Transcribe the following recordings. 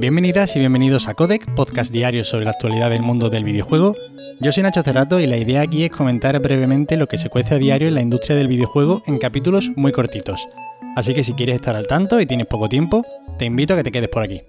Bienvenidas y bienvenidos a Codec, podcast diario sobre la actualidad del mundo del videojuego. Yo soy Nacho Cerrato y la idea aquí es comentar brevemente lo que se cuece a diario en la industria del videojuego en capítulos muy cortitos. Así que si quieres estar al tanto y tienes poco tiempo, te invito a que te quedes por aquí.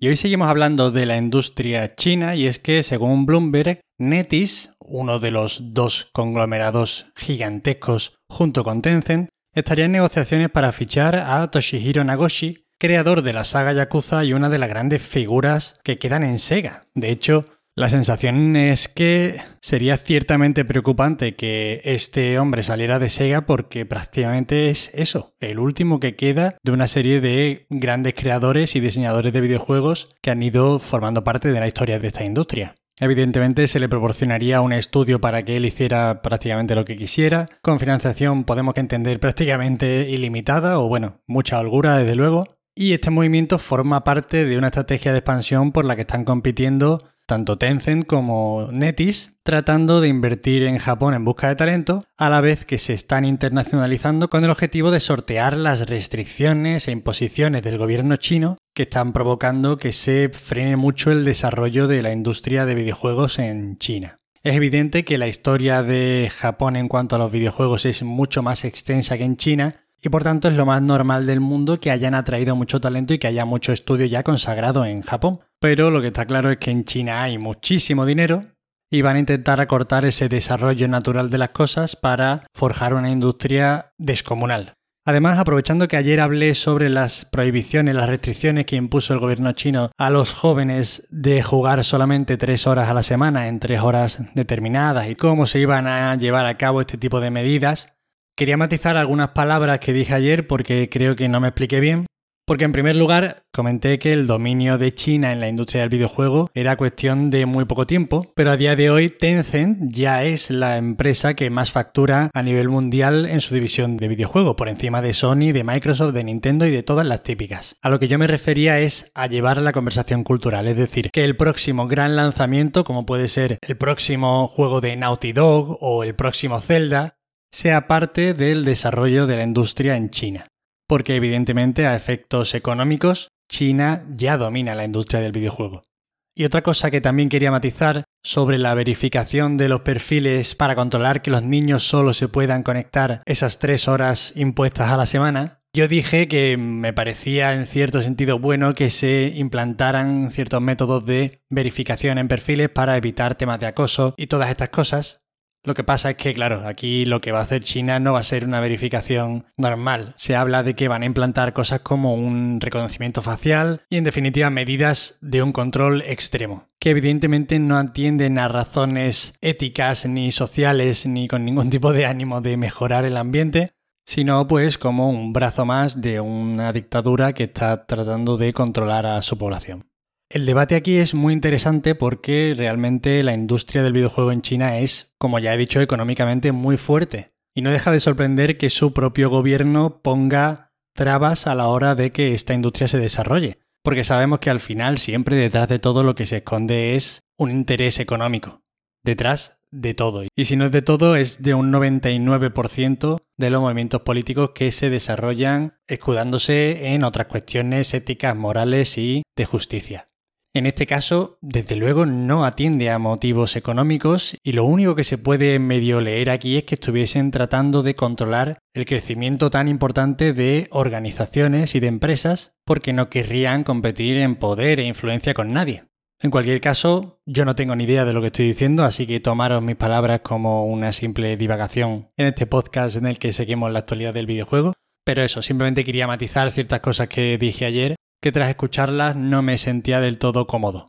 Y hoy seguimos hablando de la industria china y es que según Bloomberg, NetEase, uno de los dos conglomerados gigantescos junto con Tencent, estaría en negociaciones para fichar a Toshihiro Nagoshi, creador de la saga Yakuza y una de las grandes figuras que quedan en Sega. De hecho, la sensación es que sería ciertamente preocupante que este hombre saliera de Sega porque prácticamente es eso, el último que queda de una serie de grandes creadores y diseñadores de videojuegos que han ido formando parte de la historia de esta industria. Evidentemente se le proporcionaría un estudio para que él hiciera prácticamente lo que quisiera, con financiación podemos entender prácticamente ilimitada o bueno, mucha holgura desde luego, y este movimiento forma parte de una estrategia de expansión por la que están compitiendo tanto Tencent como Netis, tratando de invertir en Japón en busca de talento, a la vez que se están internacionalizando con el objetivo de sortear las restricciones e imposiciones del gobierno chino que están provocando que se frene mucho el desarrollo de la industria de videojuegos en China. Es evidente que la historia de Japón en cuanto a los videojuegos es mucho más extensa que en China, y por tanto es lo más normal del mundo que hayan atraído mucho talento y que haya mucho estudio ya consagrado en Japón. Pero lo que está claro es que en China hay muchísimo dinero y van a intentar acortar ese desarrollo natural de las cosas para forjar una industria descomunal. Además, aprovechando que ayer hablé sobre las prohibiciones, las restricciones que impuso el gobierno chino a los jóvenes de jugar solamente tres horas a la semana en tres horas determinadas y cómo se iban a llevar a cabo este tipo de medidas, Quería matizar algunas palabras que dije ayer porque creo que no me expliqué bien. Porque en primer lugar comenté que el dominio de China en la industria del videojuego era cuestión de muy poco tiempo, pero a día de hoy Tencent ya es la empresa que más factura a nivel mundial en su división de videojuego, por encima de Sony, de Microsoft, de Nintendo y de todas las típicas. A lo que yo me refería es a llevar la conversación cultural, es decir, que el próximo gran lanzamiento, como puede ser el próximo juego de Naughty Dog o el próximo Zelda, sea parte del desarrollo de la industria en China. Porque evidentemente a efectos económicos, China ya domina la industria del videojuego. Y otra cosa que también quería matizar sobre la verificación de los perfiles para controlar que los niños solo se puedan conectar esas tres horas impuestas a la semana, yo dije que me parecía en cierto sentido bueno que se implantaran ciertos métodos de verificación en perfiles para evitar temas de acoso y todas estas cosas, lo que pasa es que, claro, aquí lo que va a hacer China no va a ser una verificación normal. Se habla de que van a implantar cosas como un reconocimiento facial y, en definitiva, medidas de un control extremo, que evidentemente no atienden a razones éticas ni sociales ni con ningún tipo de ánimo de mejorar el ambiente, sino pues como un brazo más de una dictadura que está tratando de controlar a su población. El debate aquí es muy interesante porque realmente la industria del videojuego en China es, como ya he dicho, económicamente muy fuerte. Y no deja de sorprender que su propio gobierno ponga trabas a la hora de que esta industria se desarrolle. Porque sabemos que al final siempre detrás de todo lo que se esconde es un interés económico. Detrás de todo. Y si no es de todo, es de un 99% de los movimientos políticos que se desarrollan escudándose en otras cuestiones éticas, morales y de justicia. En este caso, desde luego, no atiende a motivos económicos y lo único que se puede medio leer aquí es que estuviesen tratando de controlar el crecimiento tan importante de organizaciones y de empresas porque no querrían competir en poder e influencia con nadie. En cualquier caso, yo no tengo ni idea de lo que estoy diciendo, así que tomaros mis palabras como una simple divagación en este podcast en el que seguimos la actualidad del videojuego. Pero eso, simplemente quería matizar ciertas cosas que dije ayer que tras escucharlas no me sentía del todo cómodo.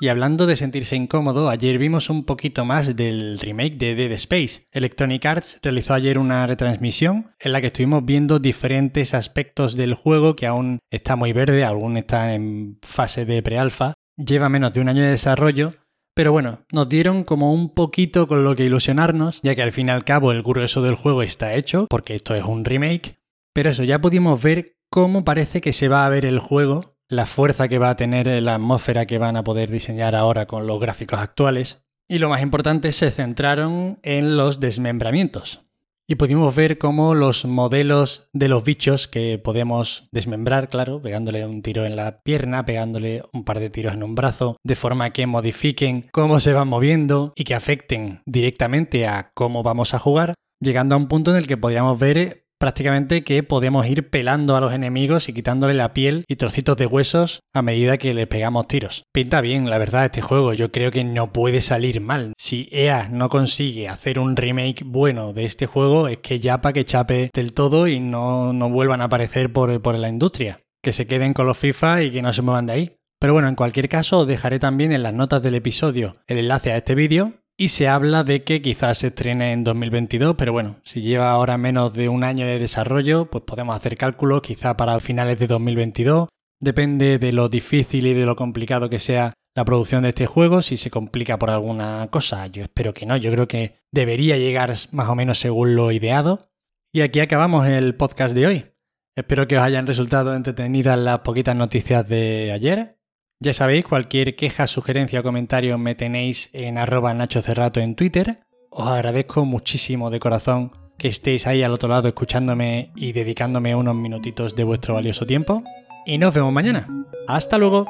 Y hablando de sentirse incómodo, ayer vimos un poquito más del remake de Dead Space. Electronic Arts realizó ayer una retransmisión en la que estuvimos viendo diferentes aspectos del juego que aún está muy verde, aún está en fase de prealfa, lleva menos de un año de desarrollo, pero bueno, nos dieron como un poquito con lo que ilusionarnos, ya que al fin y al cabo el grueso del juego está hecho, porque esto es un remake, pero eso, ya pudimos ver cómo parece que se va a ver el juego, la fuerza que va a tener la atmósfera que van a poder diseñar ahora con los gráficos actuales. Y lo más importante, se centraron en los desmembramientos. y pudimos ver cómo los modelos de los bichos que podemos desmembrar, claro, pegándole un tiro en la pierna, pegándole un par de tiros en un brazo, de forma que modifiquen cómo se van moviendo y que afecten directamente a cómo vamos a jugar, llegando a un punto en el que podríamos ver prácticamente que podemos ir pelando a los enemigos y quitándole la piel y trocitos de huesos a medida que les pegamos tiros. Pinta bien, la verdad, este juego. Yo creo que no puede salir mal. Si EA no consigue hacer un remake bueno de este juego, es que ya para que chape del todo y no, no vuelvan a aparecer por, por la industria. Que se queden con los FIFA y que no se muevan de ahí. Pero bueno, en cualquier caso, os dejaré también en las notas del episodio el enlace a este vídeo y se habla de que quizás se estrene en 2022, pero bueno, si lleva ahora menos de un año de desarrollo, pues podemos hacer cálculos quizá para finales de 2022. Depende de lo difícil y de lo complicado que sea la producción de este juego, si se complica por alguna cosa, yo espero que no, yo creo que debería llegar más o menos según lo ideado. Y aquí acabamos el podcast de hoy. Espero que os hayan resultado entretenidas las poquitas noticias de ayer. Ya sabéis, cualquier queja, sugerencia o comentario me tenéis en arroba Nacho Cerrato en Twitter. Os agradezco muchísimo de corazón que estéis ahí al otro lado escuchándome y dedicándome unos minutitos de vuestro valioso tiempo. Y nos vemos mañana. Hasta luego.